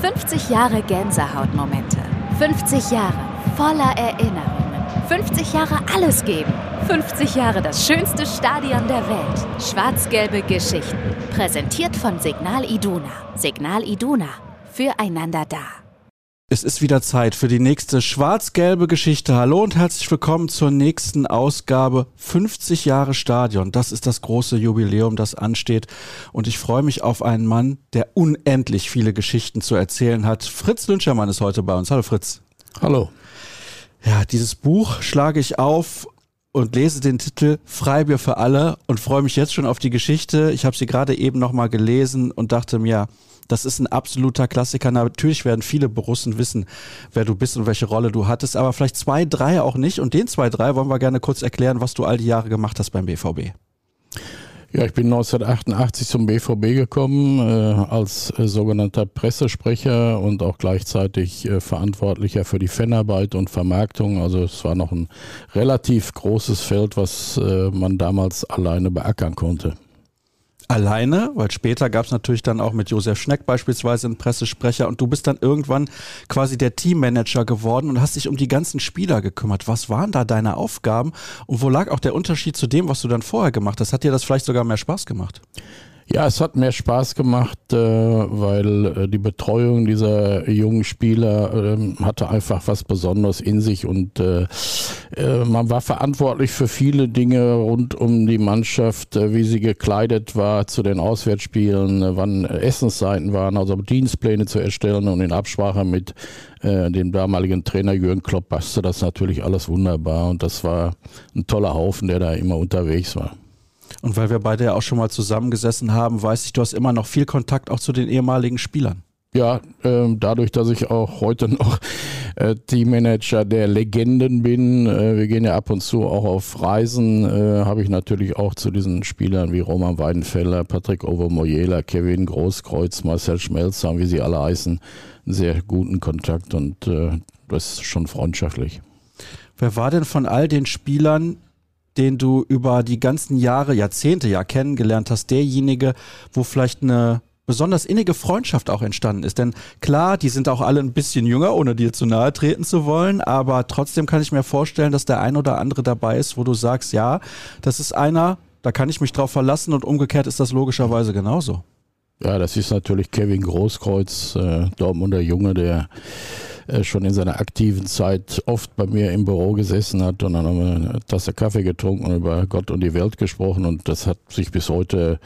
50 Jahre Gänsehautmomente. 50 Jahre voller Erinnerungen. 50 Jahre alles geben. 50 Jahre das schönste Stadion der Welt. Schwarz-gelbe Geschichten. Präsentiert von Signal Iduna. Signal Iduna. Füreinander da. Es ist wieder Zeit für die nächste schwarz-gelbe Geschichte. Hallo und herzlich willkommen zur nächsten Ausgabe 50 Jahre Stadion. Das ist das große Jubiläum, das ansteht. Und ich freue mich auf einen Mann, der unendlich viele Geschichten zu erzählen hat. Fritz Lünschermann ist heute bei uns. Hallo Fritz. Hallo. Ja, dieses Buch schlage ich auf und lese den Titel Freibier für alle und freue mich jetzt schon auf die Geschichte. Ich habe sie gerade eben nochmal gelesen und dachte mir, das ist ein absoluter Klassiker. Natürlich werden viele Borussen wissen, wer du bist und welche Rolle du hattest, aber vielleicht zwei, drei auch nicht. Und den zwei, drei wollen wir gerne kurz erklären, was du all die Jahre gemacht hast beim BVB. Ja, ich bin 1988 zum BVB gekommen äh, als äh, sogenannter Pressesprecher und auch gleichzeitig äh, Verantwortlicher für die Fanarbeit und Vermarktung. Also es war noch ein relativ großes Feld, was äh, man damals alleine beackern konnte alleine, weil später gab es natürlich dann auch mit Josef Schneck beispielsweise einen Pressesprecher und du bist dann irgendwann quasi der Teammanager geworden und hast dich um die ganzen Spieler gekümmert. Was waren da deine Aufgaben und wo lag auch der Unterschied zu dem, was du dann vorher gemacht hast? Hat dir das vielleicht sogar mehr Spaß gemacht? Ja, es hat mehr Spaß gemacht, äh, weil äh, die Betreuung dieser jungen Spieler äh, hatte einfach was Besonderes in sich und äh, man war verantwortlich für viele Dinge rund um die Mannschaft, wie sie gekleidet war zu den Auswärtsspielen, wann Essenszeiten waren, also Dienstpläne zu erstellen und in Absprache mit dem damaligen Trainer Jürgen Klopp passte das natürlich alles wunderbar und das war ein toller Haufen, der da immer unterwegs war. Und weil wir beide ja auch schon mal zusammengesessen haben, weiß ich, du hast immer noch viel Kontakt auch zu den ehemaligen Spielern. Ja, äh, dadurch, dass ich auch heute noch äh, Teammanager der Legenden bin, äh, wir gehen ja ab und zu auch auf Reisen, äh, habe ich natürlich auch zu diesen Spielern wie Roman Weidenfeller, Patrick Obermoyela, Kevin Großkreuz, Marcel Schmelzer, wie sie alle heißen, einen sehr guten Kontakt und äh, das ist schon freundschaftlich. Wer war denn von all den Spielern den du über die ganzen Jahre, Jahrzehnte ja kennengelernt hast, derjenige, wo vielleicht eine besonders innige Freundschaft auch entstanden ist. Denn klar, die sind auch alle ein bisschen jünger, ohne dir zu nahe treten zu wollen, aber trotzdem kann ich mir vorstellen, dass der ein oder andere dabei ist, wo du sagst, ja, das ist einer, da kann ich mich drauf verlassen und umgekehrt ist das logischerweise genauso. Ja, das ist natürlich Kevin Großkreuz, äh, Dortmunder Junge, der schon in seiner aktiven Zeit oft bei mir im Büro gesessen hat und dann haben wir eine Tasse Kaffee getrunken und über Gott und die Welt gesprochen und das hat sich bis heute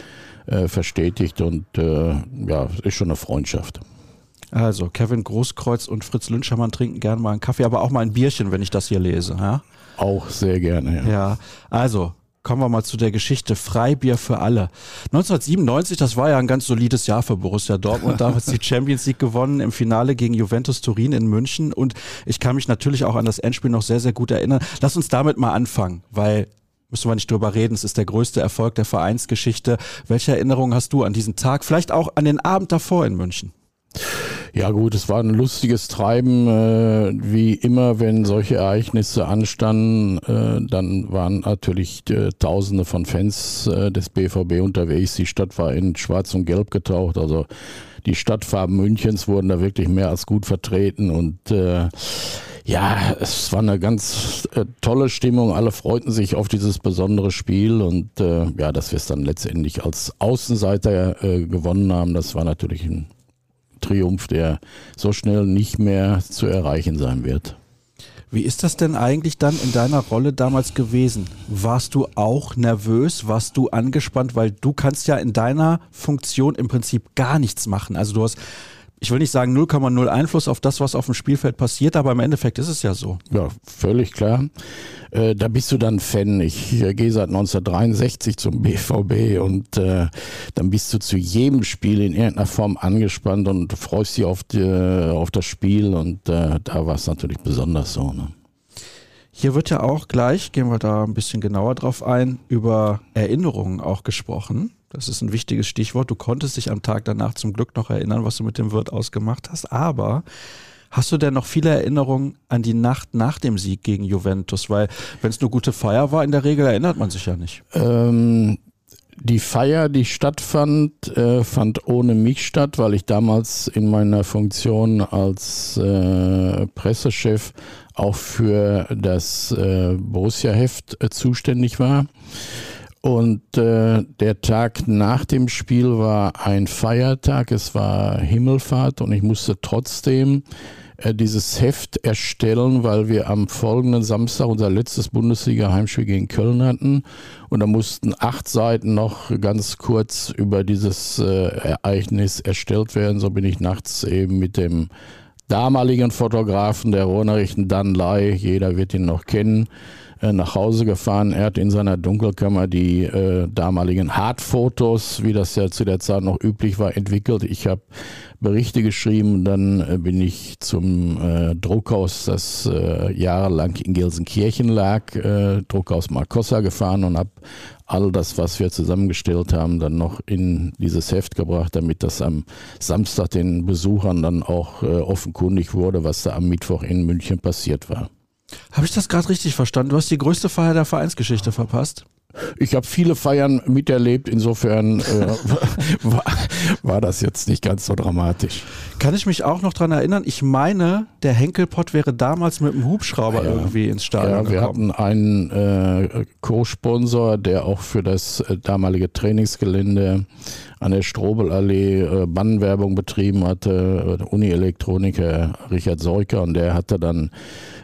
äh, verstetigt und äh, ja, ist schon eine Freundschaft. Also Kevin Großkreuz und Fritz Lünschermann trinken gerne mal einen Kaffee, aber auch mal ein Bierchen, wenn ich das hier lese. Ja? Auch sehr gerne, ja. Ja, also Kommen wir mal zu der Geschichte Freibier für alle. 1997, das war ja ein ganz solides Jahr für Borussia Dortmund. Damals die Champions League gewonnen im Finale gegen Juventus Turin in München. Und ich kann mich natürlich auch an das Endspiel noch sehr, sehr gut erinnern. Lass uns damit mal anfangen, weil müssen wir nicht drüber reden. Es ist der größte Erfolg der Vereinsgeschichte. Welche Erinnerungen hast du an diesen Tag? Vielleicht auch an den Abend davor in München? Ja gut, es war ein lustiges Treiben. Äh, wie immer, wenn solche Ereignisse anstanden, äh, dann waren natürlich äh, Tausende von Fans äh, des BVB unterwegs. Die Stadt war in Schwarz und Gelb getaucht. Also die Stadtfarben Münchens wurden da wirklich mehr als gut vertreten und äh, ja, es war eine ganz äh, tolle Stimmung. Alle freuten sich auf dieses besondere Spiel und äh, ja, dass wir es dann letztendlich als Außenseiter äh, gewonnen haben, das war natürlich ein Triumph, der so schnell nicht mehr zu erreichen sein wird. Wie ist das denn eigentlich dann in deiner Rolle damals gewesen? Warst du auch nervös? Warst du angespannt? Weil du kannst ja in deiner Funktion im Prinzip gar nichts machen. Also du hast ich will nicht sagen 0,0 Einfluss auf das, was auf dem Spielfeld passiert, aber im Endeffekt ist es ja so. Ja, völlig klar. Äh, da bist du dann Fan. Ich äh, gehe seit 1963 zum BVB und äh, dann bist du zu jedem Spiel in irgendeiner Form angespannt und freust dich auf, die, auf das Spiel und äh, da war es natürlich besonders so. Ne? Hier wird ja auch gleich, gehen wir da ein bisschen genauer drauf ein, über Erinnerungen auch gesprochen. Das ist ein wichtiges Stichwort. Du konntest dich am Tag danach zum Glück noch erinnern, was du mit dem Wirt ausgemacht hast. Aber hast du denn noch viele Erinnerungen an die Nacht nach dem Sieg gegen Juventus? Weil wenn es eine gute Feier war, in der Regel erinnert man sich ja nicht. Ähm, die Feier, die stattfand, äh, fand ohne mich statt, weil ich damals in meiner Funktion als äh, Pressechef auch für das äh, Borussia-Heft äh, zuständig war. Und äh, der Tag nach dem Spiel war ein Feiertag, es war Himmelfahrt und ich musste trotzdem äh, dieses Heft erstellen, weil wir am folgenden Samstag unser letztes Bundesliga-Heimspiel gegen Köln hatten. Und da mussten acht Seiten noch ganz kurz über dieses äh, Ereignis erstellt werden. So bin ich nachts eben mit dem damaligen Fotografen der Ruhrnachrichten Dan Lai, jeder wird ihn noch kennen, äh, nach Hause gefahren. Er hat in seiner Dunkelkammer die äh, damaligen Hardfotos, wie das ja zu der Zeit noch üblich war, entwickelt. Ich habe Berichte geschrieben. Dann äh, bin ich zum äh, Druckhaus, das äh, jahrelang in Gelsenkirchen lag, äh, Druckhaus Marcossa gefahren und habe all das, was wir zusammengestellt haben, dann noch in dieses Heft gebracht, damit das am Samstag den Besuchern dann auch äh, offenkundig wurde, was da am Mittwoch in München passiert war. Habe ich das gerade richtig verstanden? Du hast die größte Feier der Vereinsgeschichte verpasst? Ich habe viele Feiern miterlebt, insofern äh, war, war, das jetzt nicht ganz so dramatisch. Kann ich mich auch noch daran erinnern? Ich meine, der Henkelpott wäre damals mit dem Hubschrauber ja, irgendwie ins Stadion ja, wir gekommen. hatten einen äh, Co-Sponsor, der auch für das äh, damalige Trainingsgelände an der Strobelallee äh, Bannwerbung betrieben hatte, äh, Uni-Elektroniker Richard Seuker und der hatte dann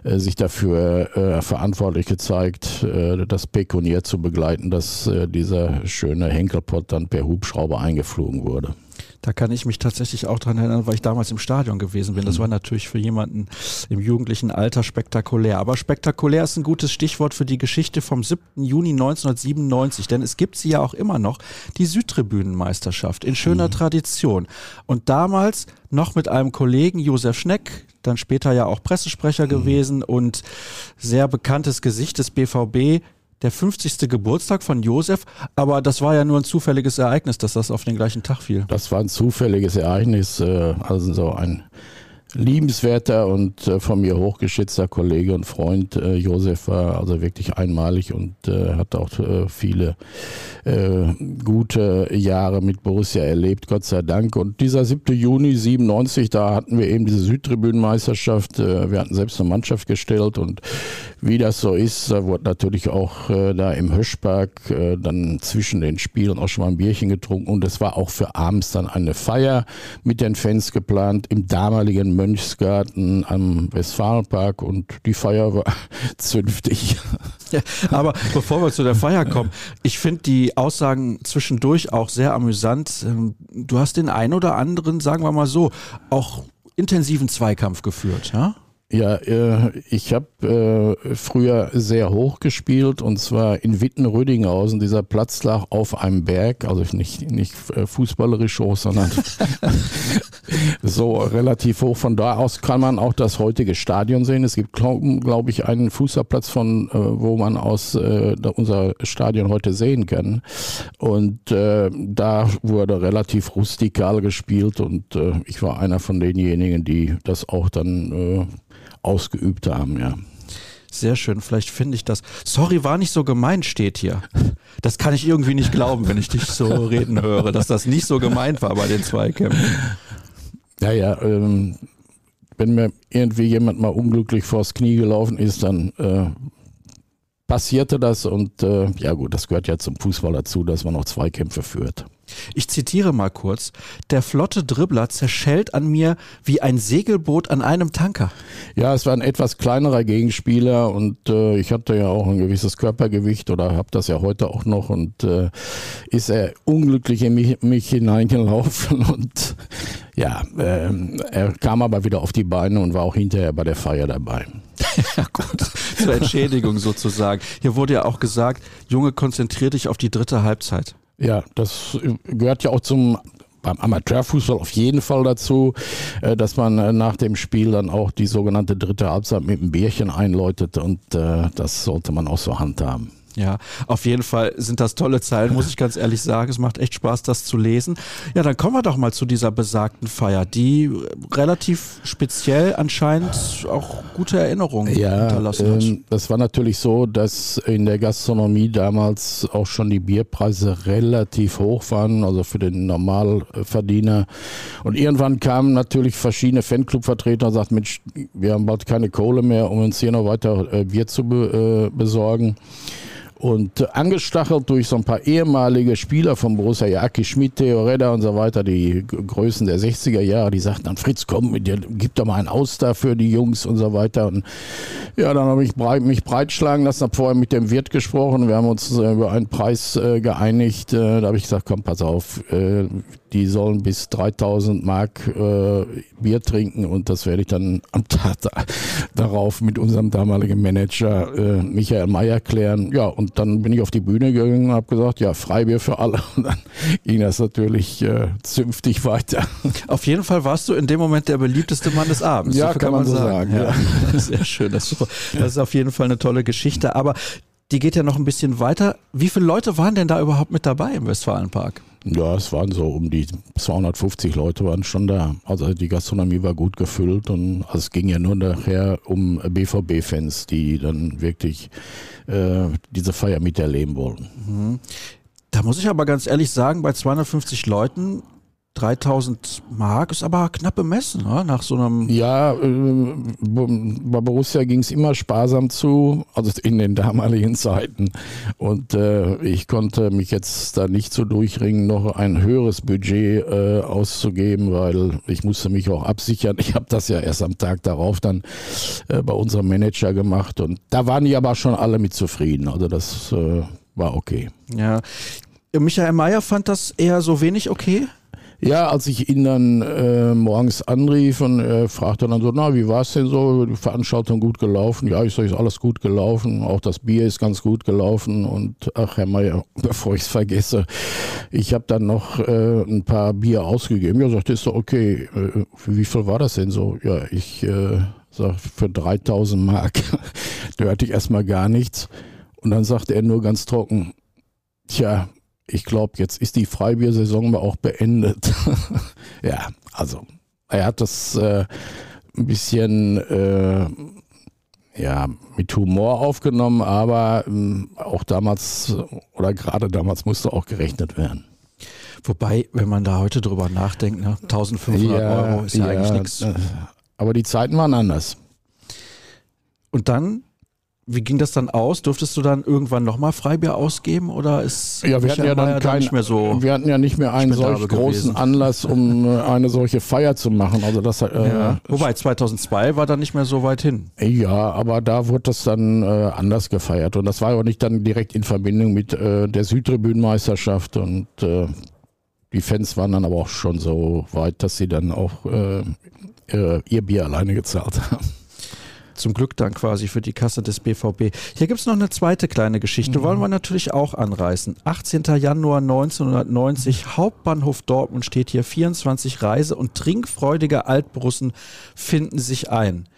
äh, sich dafür äh, verantwortlich gezeigt, äh, das Pekunier zu begleiten, dass äh, dieser schöne Henkelpott dann per Hubschrauber eingeflogen wurde. Da kann ich mich tatsächlich auch dran erinnern, weil ich damals im Stadion gewesen bin. Das mhm. war natürlich für jemanden im jugendlichen Alter spektakulär. Aber spektakulär ist ein gutes Stichwort für die Geschichte vom 7. Juni 1997, denn es gibt sie ja auch immer noch, die Südtribünenmeisterschaft in schöner mhm. Tradition. Und damals noch mit einem Kollegen, Josef Schneck, dann später ja auch Pressesprecher mhm. gewesen und sehr bekanntes Gesicht des BVB, der 50. Geburtstag von Josef, aber das war ja nur ein zufälliges Ereignis, dass das auf den gleichen Tag fiel. Das war ein zufälliges Ereignis, äh, also so ein liebenswerter und äh, von mir hochgeschätzter Kollege und Freund äh, Josef war also wirklich einmalig und hat auch viele gute Jahre mit Borussia erlebt, Gott sei Dank. Und dieser 7. Juni 97, da hatten wir eben diese Südtribünenmeisterschaft. Wir hatten selbst eine Mannschaft gestellt und wie das so ist, da wurde natürlich auch äh, da im Höschpark äh, dann zwischen den Spielen auch schon mal ein Bierchen getrunken und es war auch für abends dann eine Feier mit den Fans geplant im damaligen Mönchsgarten am Westfalenpark und die Feier war zünftig. Ja, aber bevor wir zu der Feier kommen, ich finde die Aussagen zwischendurch auch sehr amüsant. Ähm, du hast den ein oder anderen, sagen wir mal so, auch intensiven Zweikampf geführt, ja? Ja, äh, ich habe äh, früher sehr hoch gespielt und zwar in Witten-Rödinghausen. Dieser Platz lag auf einem Berg, also nicht, nicht äh, fußballerisch hoch, sondern so relativ hoch. Von da aus kann man auch das heutige Stadion sehen. Es gibt, glaube glaub ich, einen Fußballplatz, von wo man aus unser Stadion heute sehen kann. Und äh, da wurde relativ rustikal gespielt und äh, ich war einer von denjenigen, die das auch dann äh, ausgeübt haben, ja. Sehr schön, vielleicht finde ich das. Sorry, war nicht so gemeint, steht hier. Das kann ich irgendwie nicht glauben, wenn ich dich so reden höre, dass das nicht so gemeint war bei den Zweikämpfen. Ja, ja, ähm, wenn mir irgendwie jemand mal unglücklich vors Knie gelaufen ist, dann äh, passierte das und äh, ja gut, das gehört ja zum Fußball dazu, dass man noch Zweikämpfe führt. Ich zitiere mal kurz. Der flotte Dribbler zerschellt an mir wie ein Segelboot an einem Tanker. Ja, es war ein etwas kleinerer Gegenspieler und äh, ich hatte ja auch ein gewisses Körpergewicht oder habe das ja heute auch noch und äh, ist er unglücklich in mich, mich hineingelaufen und ja, äh, er kam aber wieder auf die Beine und war auch hinterher bei der Feier dabei. ja gut, zur Entschädigung sozusagen. Hier wurde ja auch gesagt, Junge, konzentrier dich auf die dritte Halbzeit. Ja, das gehört ja auch zum beim Amateurfußball auf jeden Fall dazu, äh, dass man äh, nach dem Spiel dann auch die sogenannte dritte Halbzeit mit einem Bärchen einläutet und äh, das sollte man auch so handhaben. Ja, auf jeden Fall sind das tolle Zeilen, muss ich ganz ehrlich sagen. Es macht echt Spaß, das zu lesen. Ja, dann kommen wir doch mal zu dieser besagten Feier, die relativ speziell anscheinend auch gute Erinnerungen ja, hinterlassen hat. Ähm, das war natürlich so, dass in der Gastronomie damals auch schon die Bierpreise relativ hoch waren, also für den Normalverdiener. Und irgendwann kamen natürlich verschiedene Fanclubvertreter und sagten, Mensch, wir haben bald keine Kohle mehr, um uns hier noch weiter äh, Bier zu be äh, besorgen. Und angestachelt durch so ein paar ehemalige Spieler von Borussia, Jaki Schmidt, Theo Redder und so weiter, die Größen der 60er Jahre, die sagten dann, Fritz, komm, gib doch mal einen Aus da für die Jungs und so weiter. Und ja, dann habe ich mich breitschlagen lassen, habe vorher mit dem Wirt gesprochen, wir haben uns äh, über einen Preis äh, geeinigt. Äh, da habe ich gesagt, komm, pass auf, äh, die sollen bis 3000 Mark äh, Bier trinken und das werde ich dann am Tag darauf mit unserem damaligen Manager äh, Michael Mayer klären. Ja, und dann bin ich auf die Bühne gegangen und habe gesagt, ja, Freibier für alle. Und dann ging das natürlich äh, zünftig weiter. Auf jeden Fall warst du in dem Moment der beliebteste Mann des Abends. Ja, kann, kann, man so sagen. sagen. Ja. Sehr schön. Das ist, das ist auf jeden Fall eine tolle Geschichte. Aber die geht ja noch ein bisschen weiter. Wie viele Leute waren denn da überhaupt mit dabei im Westfalenpark? Ja, es waren so um die 250 Leute waren schon da. Also die Gastronomie war gut gefüllt und es ging ja nur nachher um BVB-Fans, die dann wirklich äh, diese Feier miterleben wollten. Mhm. Da muss ich aber ganz ehrlich sagen, bei 250 Leuten 3000 Mark ist aber knapp bemessen, ne? nach so einem. Ja, äh, bei Borussia ging es immer sparsam zu, also in den damaligen Zeiten. Und äh, ich konnte mich jetzt da nicht so durchringen, noch ein höheres Budget äh, auszugeben, weil ich musste mich auch absichern. Ich habe das ja erst am Tag darauf dann äh, bei unserem Manager gemacht und da waren die aber schon alle mit zufrieden. Also das äh, war okay. Ja. Michael Mayer fand das eher so wenig okay? Ja, als ich ihn dann äh, morgens anrief und äh, fragte dann so, na, wie war es denn so? Die Veranstaltung gut gelaufen? Ja, ich sage, ist alles gut gelaufen. Auch das Bier ist ganz gut gelaufen. Und ach, Herr Meier, bevor ich es vergesse, ich habe dann noch äh, ein paar Bier ausgegeben. Ja, sagte, ist doch okay. Äh, wie viel war das denn so? Ja, ich äh, sag, für 3000 Mark. da hörte ich erstmal gar nichts. Und dann sagte er nur ganz trocken, tja, ich glaube, jetzt ist die Freibiersaison auch beendet. ja, also er hat das äh, ein bisschen äh, ja, mit Humor aufgenommen, aber ähm, auch damals oder gerade damals musste auch gerechnet werden. Wobei, wenn man da heute drüber nachdenkt, ne, 1500 ja, Euro ist ja, ja eigentlich nichts. Äh, aber die Zeiten waren anders. Und dann wie ging das dann aus? Durftest du dann irgendwann nochmal Freibier ausgeben oder ist ja, wir hatten ja dann, kein, nicht mehr so wir hatten ja nicht mehr einen solch großen Anlass, um äh, eine solche Feier zu machen. Also das, äh, ja. Wobei 2002 war dann nicht mehr so weit hin. Ja, aber da wurde das dann äh, anders gefeiert und das war aber nicht dann direkt in Verbindung mit äh, der Südtribünenmeisterschaft und äh, die Fans waren dann aber auch schon so weit, dass sie dann auch äh, ihr Bier alleine gezahlt haben zum Glück dann quasi für die Kasse des BVB. Hier gibt es noch eine zweite kleine Geschichte, mhm. wollen wir natürlich auch anreißen. 18. Januar 1990, Hauptbahnhof Dortmund steht hier, 24 Reise- und trinkfreudige Altborussen finden sich ein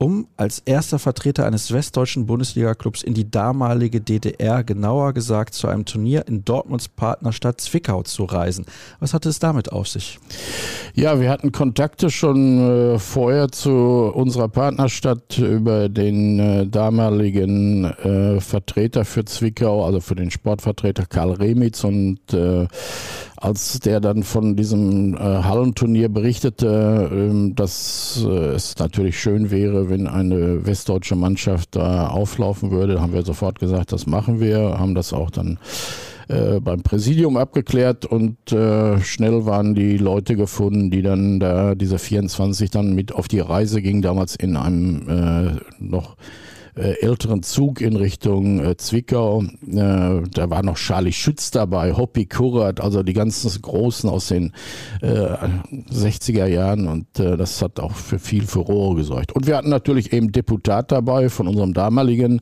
um als erster Vertreter eines westdeutschen Bundesliga-Clubs in die damalige DDR, genauer gesagt zu einem Turnier in Dortmunds Partnerstadt Zwickau zu reisen. Was hatte es damit auf sich? Ja, wir hatten Kontakte schon äh, vorher zu unserer Partnerstadt über den äh, damaligen äh, Vertreter für Zwickau, also für den Sportvertreter Karl Remitz und äh, als der dann von diesem äh, Hallenturnier berichtete, äh, dass äh, es natürlich schön wäre, wenn eine westdeutsche Mannschaft da auflaufen würde, haben wir sofort gesagt, das machen wir, haben das auch dann äh, beim Präsidium abgeklärt und äh, schnell waren die Leute gefunden, die dann da diese 24 dann mit auf die Reise gingen, damals in einem äh, noch älteren Zug in Richtung äh, Zwickau. Äh, da war noch Charlie Schütz dabei, Hoppy Kurrat, also die ganzen Großen aus den 60er Jahren und das hat auch für viel Furore gesorgt. Und wir hatten natürlich eben Deputat dabei von unserem damaligen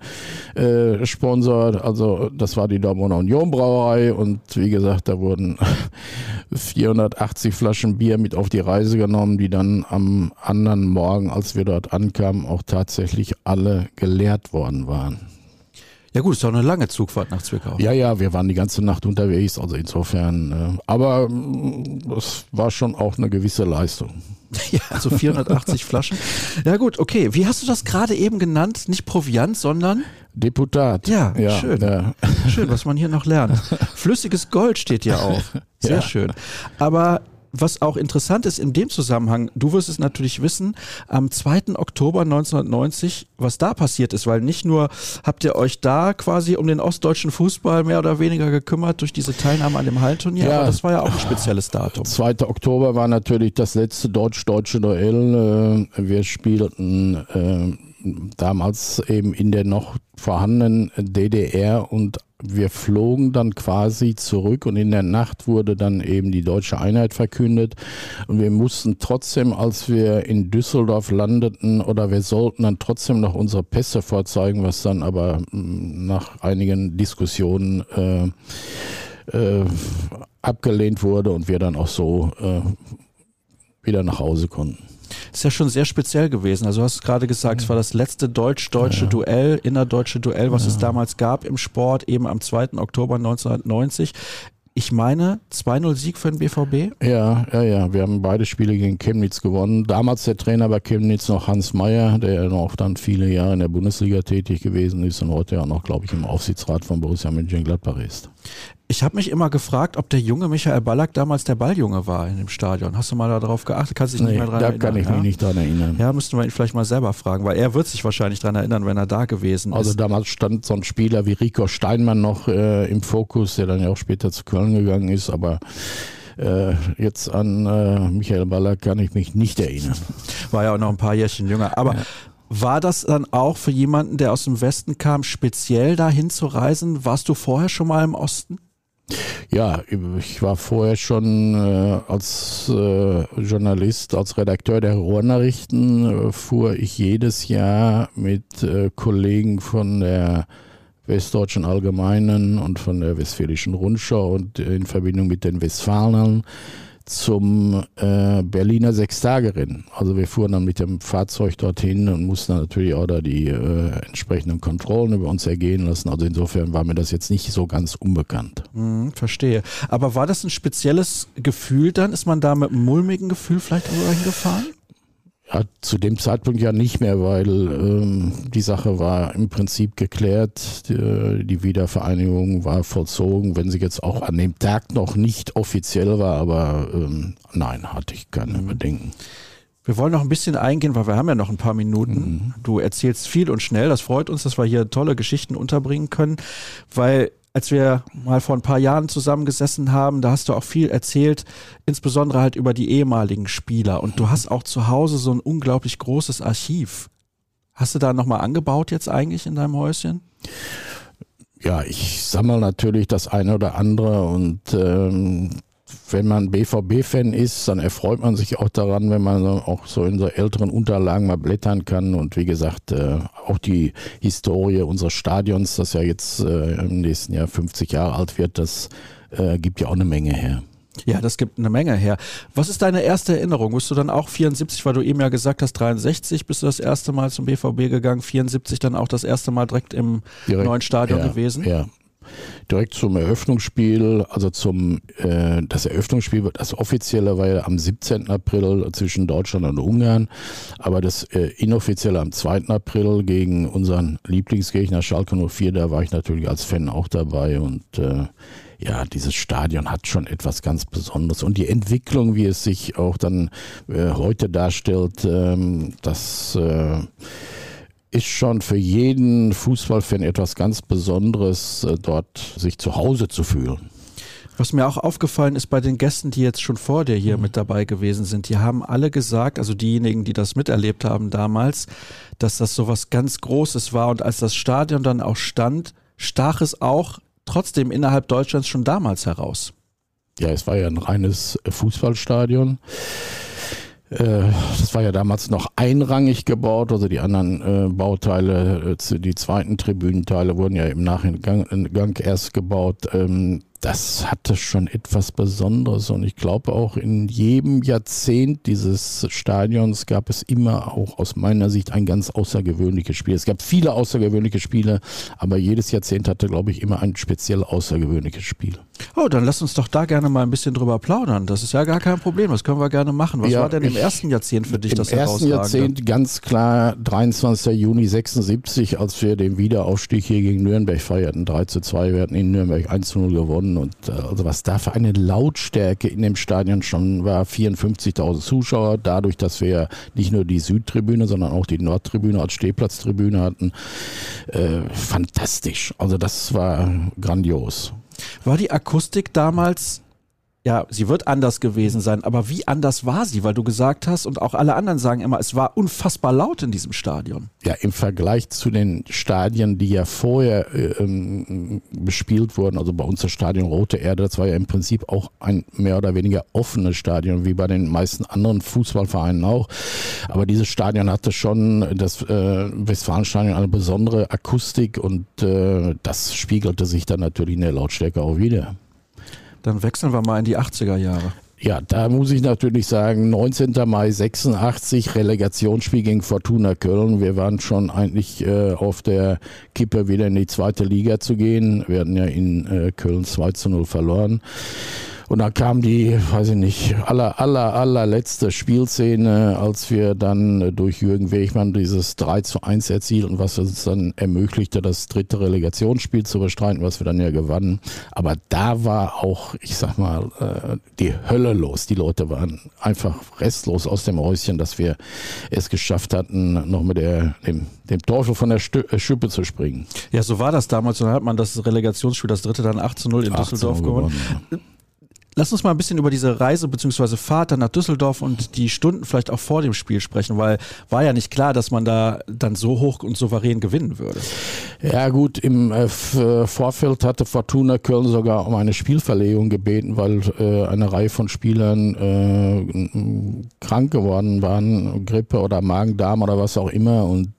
Sponsor, also das war die Dortmunder Union Brauerei und wie gesagt, da wurden 480 Flaschen Bier mit auf die Reise genommen, die dann am anderen Morgen, als wir dort ankamen, auch tatsächlich alle geleert worden waren. Ja gut, ist doch eine lange Zugfahrt nach Zwickau. Ja, ja, wir waren die ganze Nacht unterwegs, also insofern, äh, aber es war schon auch eine gewisse Leistung. Ja, also 480 Flaschen. Ja gut, okay. Wie hast du das gerade eben genannt? Nicht Proviant, sondern Deputat. Ja, ja schön. Ja. Schön, was man hier noch lernt. Flüssiges Gold steht ja auch. Sehr ja. schön. Aber was auch interessant ist in dem Zusammenhang, du wirst es natürlich wissen, am 2. Oktober 1990, was da passiert ist, weil nicht nur habt ihr euch da quasi um den ostdeutschen Fußball mehr oder weniger gekümmert durch diese Teilnahme an dem Hallenturnier, ja, aber das war ja auch ein spezielles Datum. 2. Oktober war natürlich das letzte deutsch-deutsche Duell. Äh, wir spielten äh, damals eben in der noch vorhandenen DDR und wir flogen dann quasi zurück und in der Nacht wurde dann eben die deutsche Einheit verkündet und wir mussten trotzdem, als wir in Düsseldorf landeten oder wir sollten dann trotzdem noch unsere Pässe vorzeigen, was dann aber mm, nach einigen Diskussionen äh, äh, abgelehnt wurde und wir dann auch so äh, wieder nach Hause konnten. Ist ja schon sehr speziell gewesen. Also du hast gerade gesagt, es war das letzte deutsch-deutsche ja. Duell, innerdeutsche Duell, was ja. es damals gab im Sport, eben am 2. Oktober 1990. Ich meine, 2-0 Sieg für den BVB? Ja, ja, ja. Wir haben beide Spiele gegen Chemnitz gewonnen. Damals der Trainer bei Chemnitz noch Hans Meyer, der noch dann viele Jahre in der Bundesliga tätig gewesen ist und heute ja noch, glaube ich, im Aufsichtsrat von Borussia Mönchengladbach ist. Ich habe mich immer gefragt, ob der junge Michael Ballack damals der Balljunge war in dem Stadion. Hast du mal darauf geachtet? Kannst dich nee, nicht mehr daran erinnern? Da kann ich ja? mich nicht daran erinnern. Ja, müssten wir ihn vielleicht mal selber fragen, weil er wird sich wahrscheinlich daran erinnern, wenn er da gewesen also ist. Also damals stand so ein Spieler wie Rico Steinmann noch äh, im Fokus, der dann ja auch später zu Köln gegangen ist, aber äh, jetzt an äh, Michael Ballack kann ich mich nicht erinnern. War ja auch noch ein paar Jährchen jünger. Aber ja. War das dann auch für jemanden, der aus dem Westen kam, speziell dahin zu reisen? Warst du vorher schon mal im Osten? Ja, ich war vorher schon äh, als äh, Journalist, als Redakteur der Ruhrnachrichten, äh, fuhr ich jedes Jahr mit äh, Kollegen von der Westdeutschen Allgemeinen und von der Westfälischen Rundschau und in Verbindung mit den Westfalern zum äh, Berliner Sechstagerennen. Also wir fuhren dann mit dem Fahrzeug dorthin und mussten natürlich auch da die äh, entsprechenden Kontrollen über uns ergehen lassen. Also insofern war mir das jetzt nicht so ganz unbekannt. Hm, verstehe. Aber war das ein spezielles Gefühl dann? Ist man da mit einem mulmigen Gefühl vielleicht irgendwo hingefahren? Ja, zu dem Zeitpunkt ja nicht mehr, weil ähm, die Sache war im Prinzip geklärt. Die, die, Wiedervereinigung war vollzogen, wenn sie jetzt auch an dem Tag noch nicht offiziell war, aber ähm, nein, hatte ich keine mhm. Bedenken. Wir wollen noch ein bisschen eingehen, weil wir haben ja noch ein paar Minuten. Mhm. Du erzählst viel und schnell. Das freut uns, dass wir hier tolle Geschichten unterbringen können, weil als wir mal vor ein paar Jahren zusammengesessen haben, da hast du auch viel erzählt, insbesondere halt über die ehemaligen Spieler. Und du hast auch zu Hause so ein unglaublich großes Archiv. Hast du da nochmal angebaut jetzt eigentlich in deinem Häuschen? Ja, ich sammle natürlich das eine oder andere und ähm, wenn man BVB-Fan ist, dann erfreut man sich auch daran, wenn man auch so in so älteren Unterlagen mal blättern kann. Und wie gesagt, äh, auch die Historie unseres Stadions, das ja jetzt äh, im nächsten Jahr 50 Jahre alt wird, das äh, gibt ja auch eine Menge her. Ja, das gibt eine Menge her. Was ist deine erste Erinnerung? Bist du dann auch 74, weil du eben ja gesagt hast, 63 bist du das erste Mal zum BVB gegangen, 74 dann auch das erste Mal direkt im direkt, neuen Stadion ja, gewesen? Ja, direkt zum Eröffnungsspiel, also zum äh, das Eröffnungsspiel, das offizielle war ja am 17. April zwischen Deutschland und Ungarn, aber das äh, inoffizielle am 2. April gegen unseren Lieblingsgegner Schalke 04, da war ich natürlich als Fan auch dabei und äh, ja, dieses Stadion hat schon etwas ganz Besonderes. Und die Entwicklung, wie es sich auch dann äh, heute darstellt, ähm, das äh, ist schon für jeden Fußballfan etwas ganz Besonderes, äh, dort sich zu Hause zu fühlen. Was mir auch aufgefallen ist bei den Gästen, die jetzt schon vor dir hier mhm. mit dabei gewesen sind, die haben alle gesagt, also diejenigen, die das miterlebt haben damals, dass das so was ganz Großes war und als das Stadion dann auch stand, stach es auch trotzdem innerhalb Deutschlands schon damals heraus. Ja, es war ja ein reines Fußballstadion. Äh, das war ja damals noch einrangig gebaut, also die anderen äh, Bauteile, äh, die zweiten Tribünenteile wurden ja im Nachgang Gang erst gebaut. Das hatte schon etwas Besonderes und ich glaube auch in jedem Jahrzehnt dieses Stadions gab es immer auch aus meiner Sicht ein ganz außergewöhnliches Spiel. Es gab viele außergewöhnliche Spiele, aber jedes Jahrzehnt hatte, glaube ich, immer ein speziell außergewöhnliches Spiel. Oh, dann lass uns doch da gerne mal ein bisschen drüber plaudern. Das ist ja gar kein Problem, das können wir gerne machen. Was Ja, war denn im ich- ersten Jahrzehnt für dich Im das ersten Herausragende? Jahrzehnt ganz klar 23. Juni 76, als wir den Wiederaufstieg hier gegen Nürnberg feierten. 3 zu 2, wir hatten in Nürnberg 1 zu 0 gewonnen. Und äh, also was da für eine Lautstärke in dem Stadion schon war, 54.000 Zuschauer, dadurch, dass wir nicht nur die Südtribüne, sondern auch die Nordtribüne als Stehplatztribüne hatten. Äh, fantastisch. Also das war grandios. War die Akustik damals, ja, sie wird anders gewesen sein, aber wie anders war sie? Weil du gesagt hast und auch alle anderen sagen immer, es war unfassbar laut in diesem Stadion. Ja, im Vergleich zu den Stadien, die ja vorher äh, ähm, bespielt wurden, also bei uns das Stadion Rote Erde, das war ja im Prinzip auch ein mehr oder weniger offenes Stadion, wie bei den meisten anderen Fußballvereinen auch. Aber dieses Stadion hatte schon, das äh, Westfalenstadion, eine besondere Akustik und äh, das spiegelte sich dann natürlich in der Lautstärke auch wieder. Dann wechseln wir mal in die 80er Jahre. Ja, da muss ich natürlich sagen, 19. Mai 86, Relegationsspiel gegen Fortuna Köln. Wir waren schon eigentlich äh, auf der Kippe, wieder in die zweite Liga zu gehen. Wir hatten ja in äh, Köln 2 zu 0 verloren. Und dann kam die, weiß ich nicht, aller, aller, allerletzte Spielszene, als wir dann durch Jürgen Wegmann dieses 3 zu 1 erzielten, was uns dann ermöglichte, das dritte Relegationsspiel zu bestreiten, was wir dann ja gewannen. Aber da war auch, ich sag mal, äh, die Hölle los. Die Leute waren einfach restlos aus dem Häuschen, dass wir es geschafft hatten, noch mit der, dem, dem Teufel von der Stü äh, Schippe zu springen. Ja, so war das damals. Und dann hat man das Relegationsspiel, das dritte dann 8 zu 0 in 18 Düsseldorf gewonnen. ja. Lass uns mal ein bisschen über diese Reise bzw. Fahrt dann nach Düsseldorf und die Stunden vielleicht auch vor dem Spiel sprechen, weil war ja nicht klar, dass man da dann so hoch und souverän gewinnen würde. Ja gut, im äh, äh, Vorfeld hatte Fortuna Köln sogar um eine Spielverlegung gebeten, weil äh, eine Reihe von Spielern krank geworden waren, Grippe oder Magen-Darm oder was auch immer. Und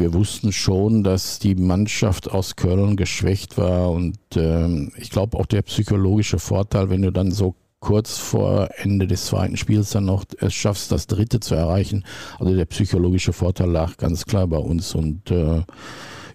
wir wussten schon, dass die Mannschaft aus Köln geschwächt war. Und ähm, ich glaube auch der psychologische Vorteil, wenn du dann so kurz vor Ende des zweiten Spiels dann noch es schaffst, das dritte zu erreichen. Also der psychologische Vorteil lag ganz klar bei uns und äh,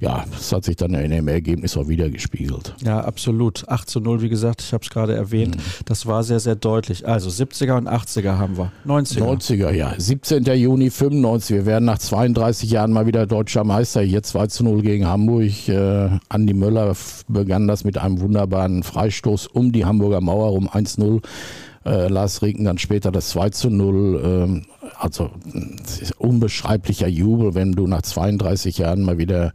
ja, das hat sich dann in dem Ergebnis auch wieder gespiegelt. Ja, absolut. 8 zu 0, wie gesagt, ich habe es gerade erwähnt. Das war sehr, sehr deutlich. Also 70er und 80er haben wir. 90er. 90er, ja. 17. Juni 95. Wir werden nach 32 Jahren mal wieder deutscher Meister. Hier 2 zu 0 gegen Hamburg. Äh, Andi Möller begann das mit einem wunderbaren Freistoß um die Hamburger Mauer um 1-0. Äh, Lars Rieken dann später das 2 zu 0. Ähm, also unbeschreiblicher Jubel, wenn du nach 32 Jahren mal wieder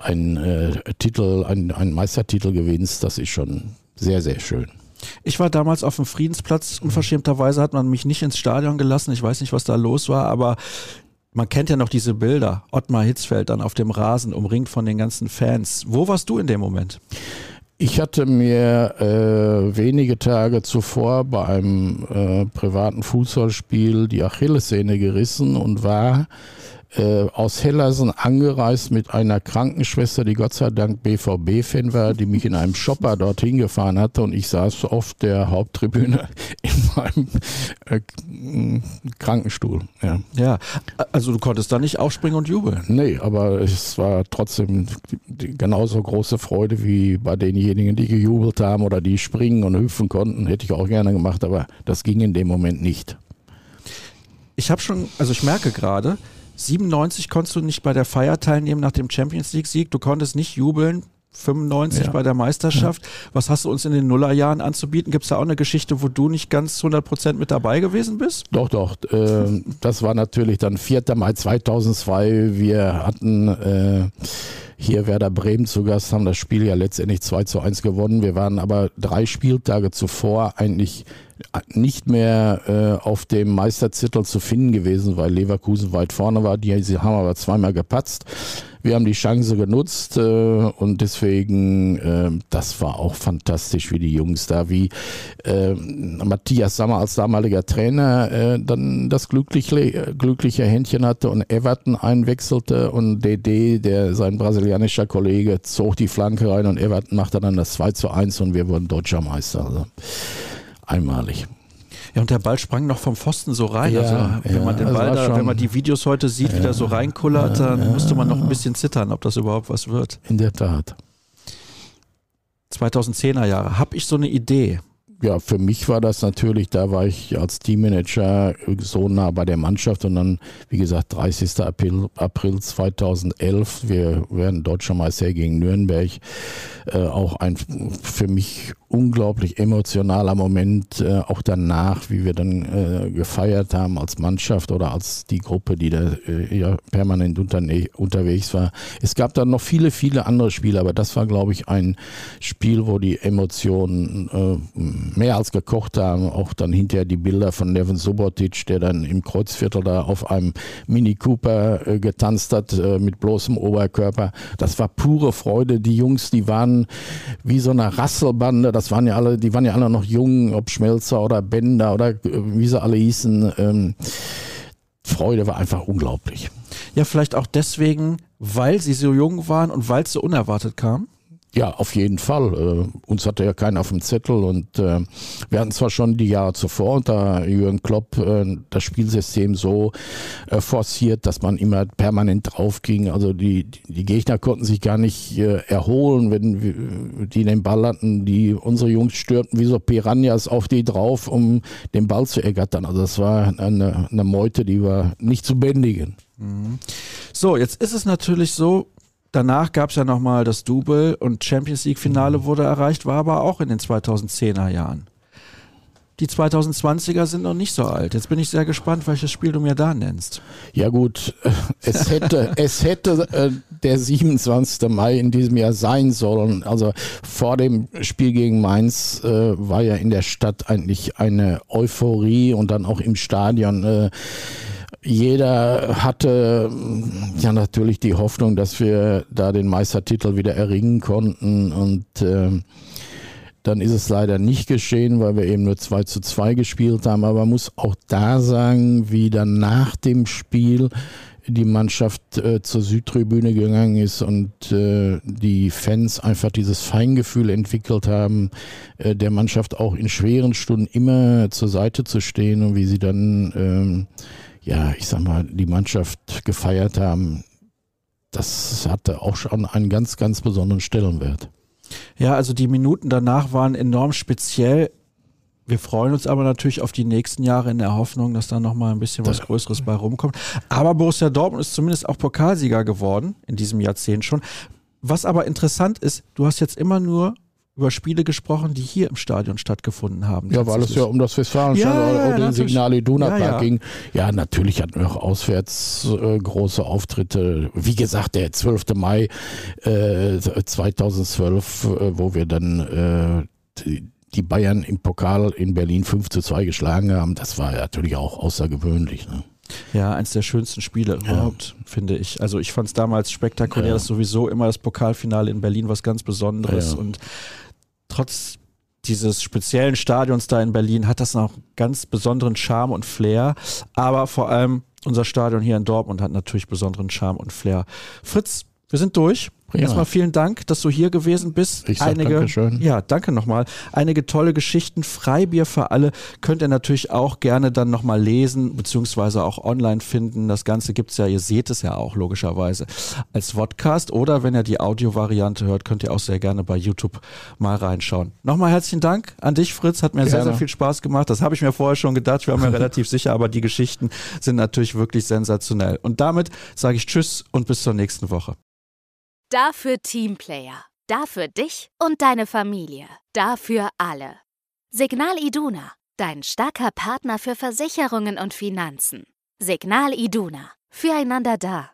einen äh, Titel, einen, einen Meistertitel gewinnst. Das ist schon sehr, sehr schön. Ich war damals auf dem Friedensplatz. Unverschämterweise hat man mich nicht ins Stadion gelassen. Ich weiß nicht, was da los war, aber man kennt ja noch diese Bilder. Ottmar Hitzfeld dann auf dem Rasen, umringt von den ganzen Fans. Wo warst du in dem Moment? Ich hatte mir äh, wenige Tage zuvor bei einem äh, privaten Fußballspiel die Achillessehne gerissen und war äh, aus Hellersen angereist mit einer Krankenschwester, die Gott sei Dank BVB-Fan war, die mich in einem Shopper dorthin gefahren hatte und ich saß auf der Haupttribüne in meinem äh, Krankenstuhl. Ja. Ja, also du konntest da nicht aufspringen und jubeln. Nee, aber es war trotzdem genauso große Freude wie bei denjenigen, die gejubelt haben oder die springen und hüpfen konnten. Hätte ich auch gerne gemacht, aber das ging in dem Moment nicht. Ich habe schon, also ich merke gerade, 97 konntest du nicht bei der Feier teilnehmen nach dem Champions League Sieg. Du konntest nicht jubeln. 95 Ja. bei der Meisterschaft. Was hast du uns in den Nullerjahren anzubieten? Gibt es da auch eine Geschichte, wo du nicht ganz 100% mit dabei gewesen bist? Doch, doch. Äh, das war natürlich dann 4. Mai 2002. Wir hatten äh, hier Werder Bremen zu Gast, haben das Spiel ja letztendlich 2 zu 1 gewonnen. Wir waren aber drei Spieltage zuvor eigentlich nicht mehr äh, auf dem Meisterzittel zu finden gewesen, weil Leverkusen weit vorne war. Die haben aber zweimal gepatzt. wir haben die Chance genutzt äh, und deswegen, äh, das war auch fantastisch, wie die Jungs da, wie äh, Matthias Sammer als damaliger Trainer äh, dann das glückliche, glückliche Händchen hatte und Everton einwechselte und DD, der sein brasilianischer Kollege, zog die Flanke rein und Everton machte dann das 2 zu 1 und wir wurden deutscher Meister. Also einmalig. Ja, und der Ball sprang noch vom Pfosten so rein. Ja, also, wenn ja, man den also Ball da, wenn man die Videos heute sieht, wie der so reinkullert, dann musste man noch ein bisschen zittern, ob das überhaupt was wird. In der Tat. 2010er Jahre. Hab ich so eine Idee? Ja, für mich war das natürlich, da war ich als Teammanager so nah bei der Mannschaft und dann, wie gesagt, 30. April, April 2011, wir werden Deutscher Meister gegen Nürnberg, äh, auch ein für mich unglaublich emotionaler Moment, äh, auch danach, wie wir dann äh, gefeiert haben als Mannschaft oder als die Gruppe, die da äh, ja permanent unterwegs war. Es gab dann noch viele, viele andere Spiele, aber das war, glaube ich, ein Spiel, wo die Emotionen äh, mehr als gekocht haben. Auch dann hinterher die Bilder von Nevin Subotic, der dann im Kreuzviertel da auf einem Mini Cooper äh, getanzt hat äh, mit bloßem Oberkörper. Das war pure Freude. Die Jungs, die waren wie so eine Rasselbande. Das waren ja alle, die waren ja alle noch jung, ob Schmelzer oder Bender oder äh, wie sie alle hießen. Ähm, Freude war einfach unglaublich. Ja, vielleicht auch deswegen, weil sie so jung waren und weil es so unerwartet kam. Ja, auf jeden Fall. Äh, uns hatte ja keiner auf dem Zettel und äh, wir hatten zwar schon die Jahre zuvor unter Jürgen Klopp äh, das Spielsystem so äh, forciert, dass man immer permanent drauf ging. Also die, die Gegner konnten sich gar nicht äh, erholen, wenn die den Ball hatten. Die, unsere Jungs stürmten wie so Piranhas auf die drauf, um den Ball zu ergattern. Also das war eine, eine Meute, die war nicht zu bändigen. So, jetzt ist es natürlich so, danach gab es ja nochmal das Double und Champions League Finale wurde erreicht, war aber auch in den 2010er Jahren. Die 2020er sind noch nicht so alt. Jetzt bin ich sehr gespannt, welches Spiel du mir da nennst. Ja gut, es hätte, es hätte äh, der 27. Mai in diesem Jahr sein sollen. Also vor dem Spiel gegen Mainz äh, war ja in der Stadt eigentlich eine Euphorie und dann auch im Stadion. Äh, jeder hatte ja natürlich die Hoffnung, dass wir da den Meistertitel wieder erringen konnten und ähm, dann ist es leider nicht geschehen, weil wir eben nur 2 zu 2 gespielt haben. Aber man muss auch da sagen, wie dann nach dem Spiel die Mannschaft äh, zur Südtribüne gegangen ist und äh, die Fans einfach dieses Feingefühl entwickelt haben, äh, der Mannschaft auch in schweren Stunden immer zur Seite zu stehen und wie sie dann, ähm, ja, ich sag mal, die Mannschaft gefeiert haben. Das hatte auch schon einen ganz, ganz besonderen Stellenwert. Ja, also die Minuten danach waren enorm speziell. Wir freuen uns aber natürlich auf die nächsten Jahre in der Hoffnung, dass da nochmal ein bisschen was Größeres bei rumkommt. Aber Borussia Dortmund ist zumindest auch Pokalsieger geworden in diesem Jahrzehnt schon. Was aber interessant ist, du hast jetzt immer nur über Spiele gesprochen, die hier im Stadion stattgefunden haben. Ja, weil es ja um das Westfalenstadion Ja, ja, oder ja, den. Signal Iduna Ja, Park ja. ging. Ja, natürlich hatten wir auch auswärts äh, große Auftritte. Wie gesagt, der 12. Mai äh, 2012, äh, wo wir dann äh, die, die Bayern im Pokal in Berlin 5 zu 2 geschlagen haben, das war natürlich auch außergewöhnlich. Ne? Ja, eins der schönsten Spiele überhaupt, finde ich. Also ich fand es damals spektakulär, Ja. das ist sowieso immer das Pokalfinale in Berlin was ganz Besonderes Ja. und trotz dieses speziellen Stadions da in Berlin hat das noch ganz besonderen Charme und Flair, aber vor allem unser Stadion hier in Dortmund hat natürlich besonderen Charme und Flair. Fritz, wir sind durch. Prima. Erstmal vielen Dank, dass du hier gewesen bist. Ich sag Dankeschön. Ja, danke nochmal. Einige tolle Geschichten. Freibier für alle könnt ihr natürlich auch gerne dann nochmal lesen, beziehungsweise auch online finden. Das Ganze gibt's ja, ihr seht es ja auch logischerweise als Podcast. Oder wenn ihr die Audiovariante hört, könnt ihr auch sehr gerne bei YouTube mal reinschauen. Nochmal herzlichen Dank an dich, Fritz. Hat mir sehr, Gerne. sehr viel Spaß gemacht. Das habe ich mir vorher schon gedacht. Ich war mir relativ sicher, aber die Geschichten sind natürlich wirklich sensationell. Und damit sage ich Tschüss und bis zur nächsten Woche. Dafür Teamplayer. Dafür dich und deine Familie. Dafür alle. Signal Iduna. Dein starker Partner für Versicherungen und Finanzen. Signal Iduna. Füreinander da.